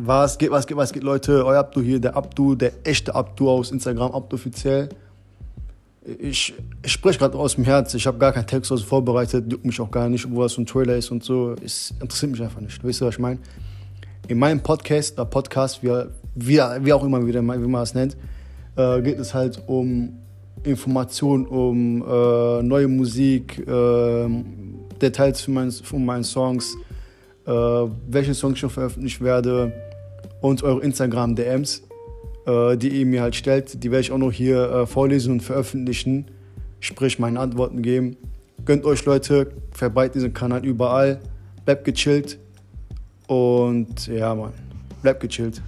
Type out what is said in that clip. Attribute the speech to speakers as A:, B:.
A: Was geht, was geht, was geht, Leute? Euer Abdu hier, der Abdu, der echte Abdu aus Instagram, Abdu offiziell. Ich, ich spreche gerade aus dem Herz. Ich habe gar keinen Text aus vorbereitet, juckt mich auch gar nicht, wo das so ein Trailer ist und so. Es interessiert mich einfach nicht. Wisst ihr, was ich meine? In meinem Podcast, der Podcast, wie, wie, wie auch immer wie man es nennt, äh, geht es halt um Informationen, um äh, neue Musik, äh, Details von meinen, von meinen Songs, äh, welche Songs ich schon veröffentlicht werde und eure Instagram-DMs, äh, die ihr mir halt stellt. Die werde ich auch noch hier äh, vorlesen und veröffentlichen, sprich meine Antworten geben. Gönnt euch Leute, verbreitet diesen Kanal überall, bleibt gechillt und ja, Mann, bleibt gechillt.